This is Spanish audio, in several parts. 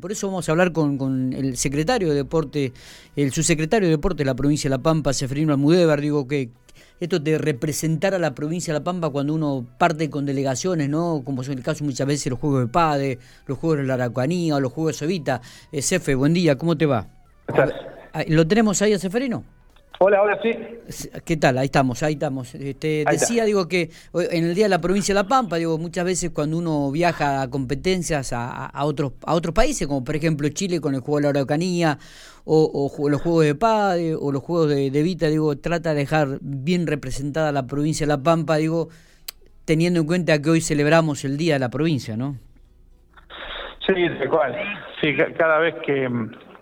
Por eso vamos a hablar con, el secretario de Deporte, el subsecretario de Deporte de la provincia de La Pampa, Seferino Almudévar, digo que esto de representar a la provincia de La Pampa cuando uno parte con delegaciones, ¿no? Como es el caso muchas veces los Juegos de Pade, los Juegos de la Aracanía o los Juegos de Sevita. Eh, Cefe, buen día, ¿cómo te va? ¿Lo tenemos ahí a Seferino? Hola, hola, sí. ¿Qué tal? Ahí estamos, ahí estamos. Este, decía, digo, que en el Día de la Provincia de La Pampa, digo, muchas veces cuando uno viaja a competencias a, otros, a otros países, como por ejemplo Chile con el juego de la Araucanía, o, los juegos de paz, o los juegos de, Vita, digo, trata de dejar bien representada la provincia de La Pampa, digo, teniendo en cuenta que hoy celebramos el Día de la Provincia, ¿no? Sí, de cual. Sí, cada vez que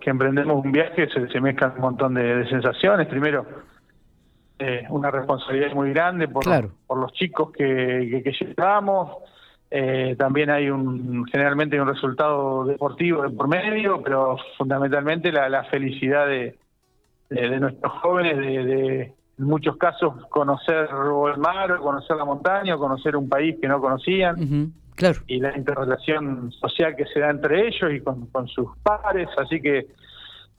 que emprendemos un viaje se, se mezclan un montón de, sensaciones. Primero, eh, una responsabilidad muy grande por, por los chicos que, que, llevamos. Eh, también hay un generalmente hay un resultado deportivo de por medio, pero fundamentalmente la, la felicidad de, de, nuestros jóvenes de, en muchos casos conocer el mar, o conocer la montaña, o conocer un país que no conocían. Y la interrelación social que se da entre ellos y con, sus pares, así que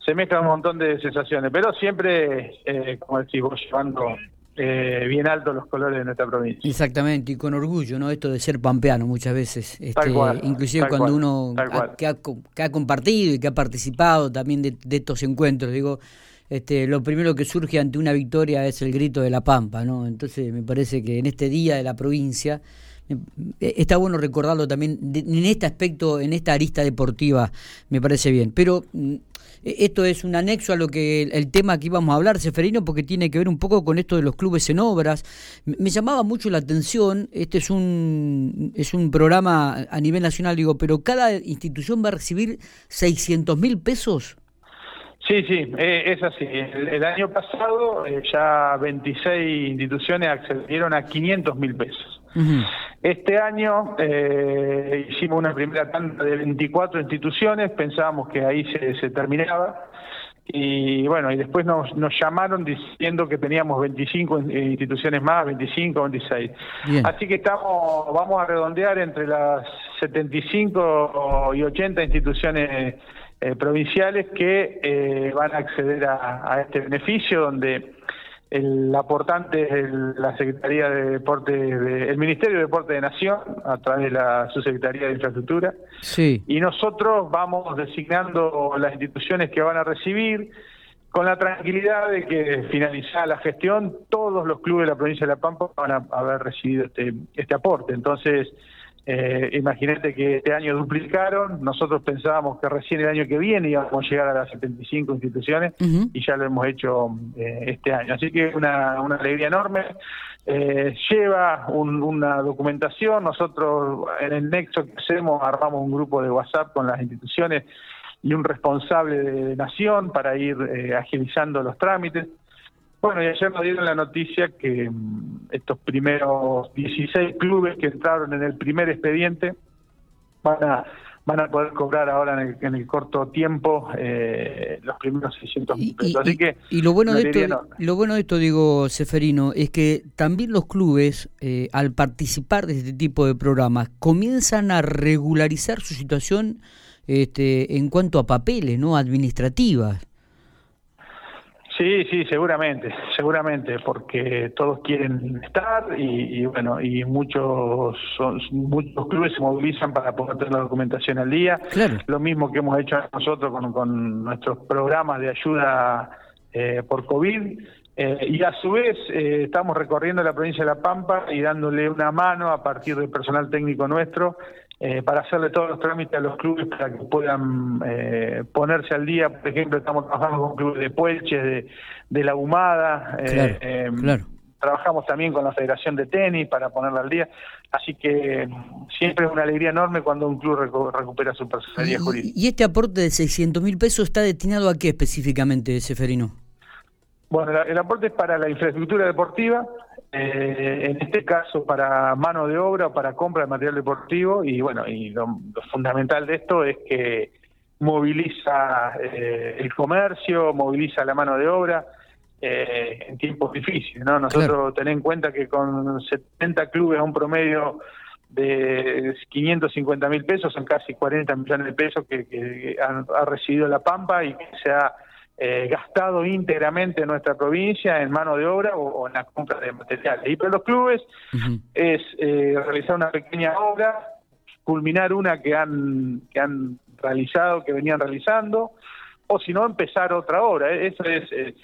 se mezclan un montón de sensaciones, pero siempre, eh, como decís vos, llevando eh, bien alto los colores de nuestra provincia. Exactamente, y con orgullo, ¿no? Esto de ser pampeano muchas veces, este, inclusive cuando uno que, ha, compartido y que ha participado también de, estos encuentros, digo, este, lo primero que surge ante una victoria es el grito de la pampa, ¿no? Entonces me parece que en este día de la provincia está bueno recordarlo también en este aspecto, en esta arista deportiva, me parece bien. Pero mm, e, esto es un anexo a lo que el, tema que íbamos a hablar, Seferino, porque tiene que ver un poco con esto de los clubes en obras. Me llamaba mucho la atención, este es un, es un programa a nivel nacional, digo, pero cada institución va a recibir 600 mil pesos. Sí, sí, eh, es así. El, año pasado eh, ya 26 instituciones accedieron a 500 mil pesos. Este año eh, hicimos una primera tanda de 24 instituciones, pensábamos que ahí se, terminaba. Y bueno, y después nos, nos llamaron diciendo que teníamos 25 instituciones más, 25, 26. Así que estamos, vamos a redondear entre las 75 y 80 instituciones eh, provinciales que eh, van a acceder a, a, este beneficio, donde el aportante es la Secretaría de Deporte, el Ministerio de Deporte de Nación, a través de la Subsecretaría de Infraestructura. Sí. Y nosotros vamos designando las instituciones que van a recibir, con la tranquilidad de que finalizada la gestión, todos los clubes de la provincia de La Pampa van a haber recibido este, este aporte. Entonces, eh, imagínate que este año duplicaron, nosotros pensábamos que recién el año que viene íbamos a llegar a las 75 instituciones y ya lo hemos hecho eh, este año. Así que una, una alegría enorme. Eh, lleva una documentación, nosotros en el nexo que hacemos armamos un grupo de WhatsApp con las instituciones y un responsable de nación para ir eh, agilizando los trámites. Bueno, y ayer nos dieron la noticia que mm, estos primeros 16 clubes que entraron en el primer expediente van a van a poder cobrar ahora en el, corto tiempo eh, los primeros 600 mil pesos. Así que y lo bueno de esto, lo bueno de esto digo Seferino es que también los clubes eh, al participar de este tipo de programas comienzan a regularizar su situación este, en cuanto a papeles, no administrativas. Sí, sí, seguramente, seguramente, porque todos quieren estar y, bueno, y muchos muchos clubes se movilizan para poder tener la documentación al día. Lo mismo que hemos hecho nosotros con, nuestros programas de ayuda eh, por COVID. Eh, y a su vez eh, estamos recorriendo la provincia de La Pampa y dándole una mano a partir del personal técnico nuestro eh, para hacerle todos los trámites a los clubes para que puedan eh, ponerse al día. Por ejemplo, estamos trabajando con clubes de Puelches, de, La Humada. Eh, em, trabajamos también con la Federación de Tenis para ponerla al día. Así que siempre es una alegría enorme cuando un club recupera su personalidad jurídica. ¿Y este aporte de 600 mil pesos está destinado a qué específicamente, Seferino? Bueno, el aporte es para la infraestructura deportiva, eh, en este caso para mano de obra o para compra de material deportivo y bueno, y lo, fundamental de esto es que moviliza eh, el comercio, moviliza la mano de obra eh, en tiempos difíciles, ¿no? Nosotros tenemos en cuenta que con 70 clubes a un promedio de 550 mil pesos, son casi 40 millones de pesos que, ha recibido La Pampa y que se ha eh, gastado íntegramente en nuestra provincia en mano de obra o, en la compra de materiales. Y para los clubes es eh, realizar una pequeña obra, culminar una que han, que han realizado, que venían realizando, o si no, empezar otra obra. Eso es, eh,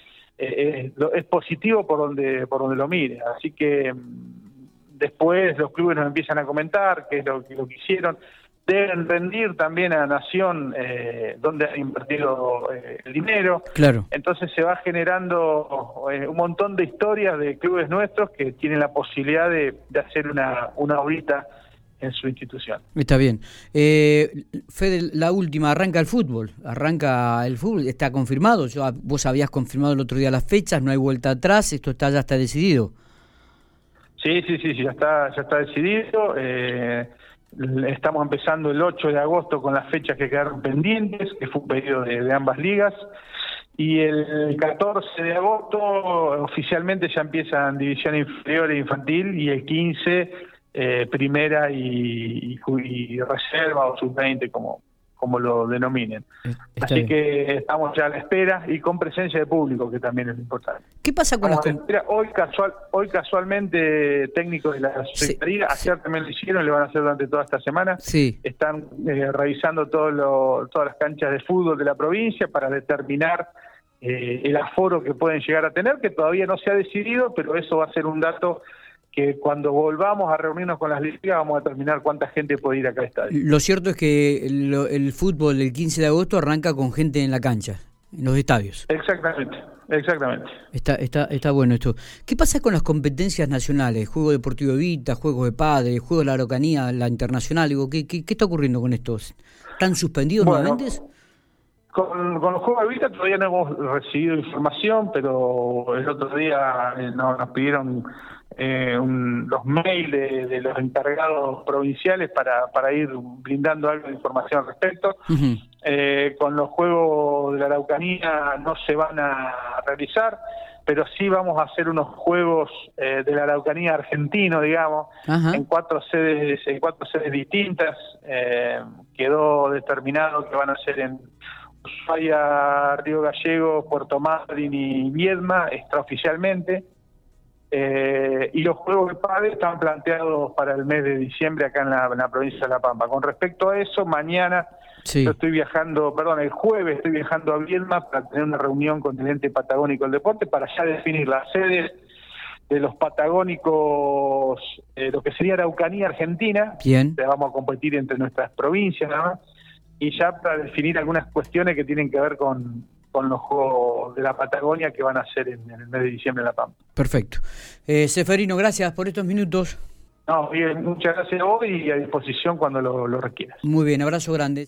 es, positivo por donde, por donde lo mire. Así que mm, después los clubes nos empiezan a comentar qué es lo, lo que hicieron deben rendir también a la nación eh, donde han invertido eh, el dinero. Claro. Entonces se va generando eh, un montón de historias de clubes nuestros que tienen la posibilidad de, hacer una, una horita en su institución. Está bien. Eh, Fede, la última, arranca el fútbol, arranca el fútbol, está confirmado, Yo, vos habías confirmado el otro día las fechas, no hay vuelta atrás, esto está ya está decidido. Sí, sí, sí, ya está, ya está decidido. Eh, Estamos empezando el 8 de agosto con las fechas que quedaron pendientes, que fue un pedido de, ambas ligas. Y el 14 de agosto oficialmente ya empiezan división inferior e infantil y el 15 eh, primera y, reserva o sub-20 como, como lo denominen. Eh, Así que estamos ya a la espera y con presencia de público, que también es importante. ¿Qué pasa con las Hoy casual, hoy casualmente técnicos de la Secretaría, ayer también lo hicieron, le van a hacer durante toda esta semana. Sí. Están eh, revisando todo lo, todas las canchas de fútbol de la provincia para determinar eh, el aforo que pueden llegar a tener, que todavía no se ha decidido, pero eso va a ser un dato que cuando volvamos a reunirnos con las ligas vamos a determinar cuánta gente puede ir acá al estadio. Lo cierto es que el, fútbol el 15 de agosto arranca con gente en la cancha, en los estadios. Exactamente, exactamente. Está, está, está bueno esto. ¿Qué pasa con las competencias nacionales? Juego Deportivo Evita, Juegos de Padre, Juego de la Arocanía, la Internacional. Digo, ¿qué, qué, está ocurriendo con estos? ¿Están suspendidos nuevamente? Con, los Juegos de Evita todavía no hemos recibido información, pero el otro día eh, nos pidieron eh, los mails de, los encargados provinciales para, para ir brindando algo de información al respecto. Eh, con los Juegos de la Araucanía no se van a realizar, pero sí vamos a hacer unos Juegos eh, de la Araucanía argentino, digamos, en cuatro sedes, en cuatro sedes distintas. quedó determinado que van a ser en Ushuaia, Río Gallego, Puerto Madryn y Viedma, extraoficialmente. Eh, y los Juegos de Padre están planteados para el mes de diciembre acá en la, provincia de La Pampa. Con respecto a eso, mañana yo estoy viajando, perdón, el jueves estoy viajando a Viedma para tener una reunión con el ente patagónico del deporte para ya definir las sedes de los patagónicos, eh, lo que sería Araucanía Argentina. Bien. Vamos a competir entre nuestras provincias nada más. Y ya para definir algunas cuestiones que tienen que ver con con los Juegos de la Patagonia que van a ser en, el mes de diciembre en La Pampa. Perfecto. Eh, Seferino, gracias por estos minutos. No, bien, muchas gracias a vos y a disposición cuando lo, lo requieras. Muy bien, abrazo grande.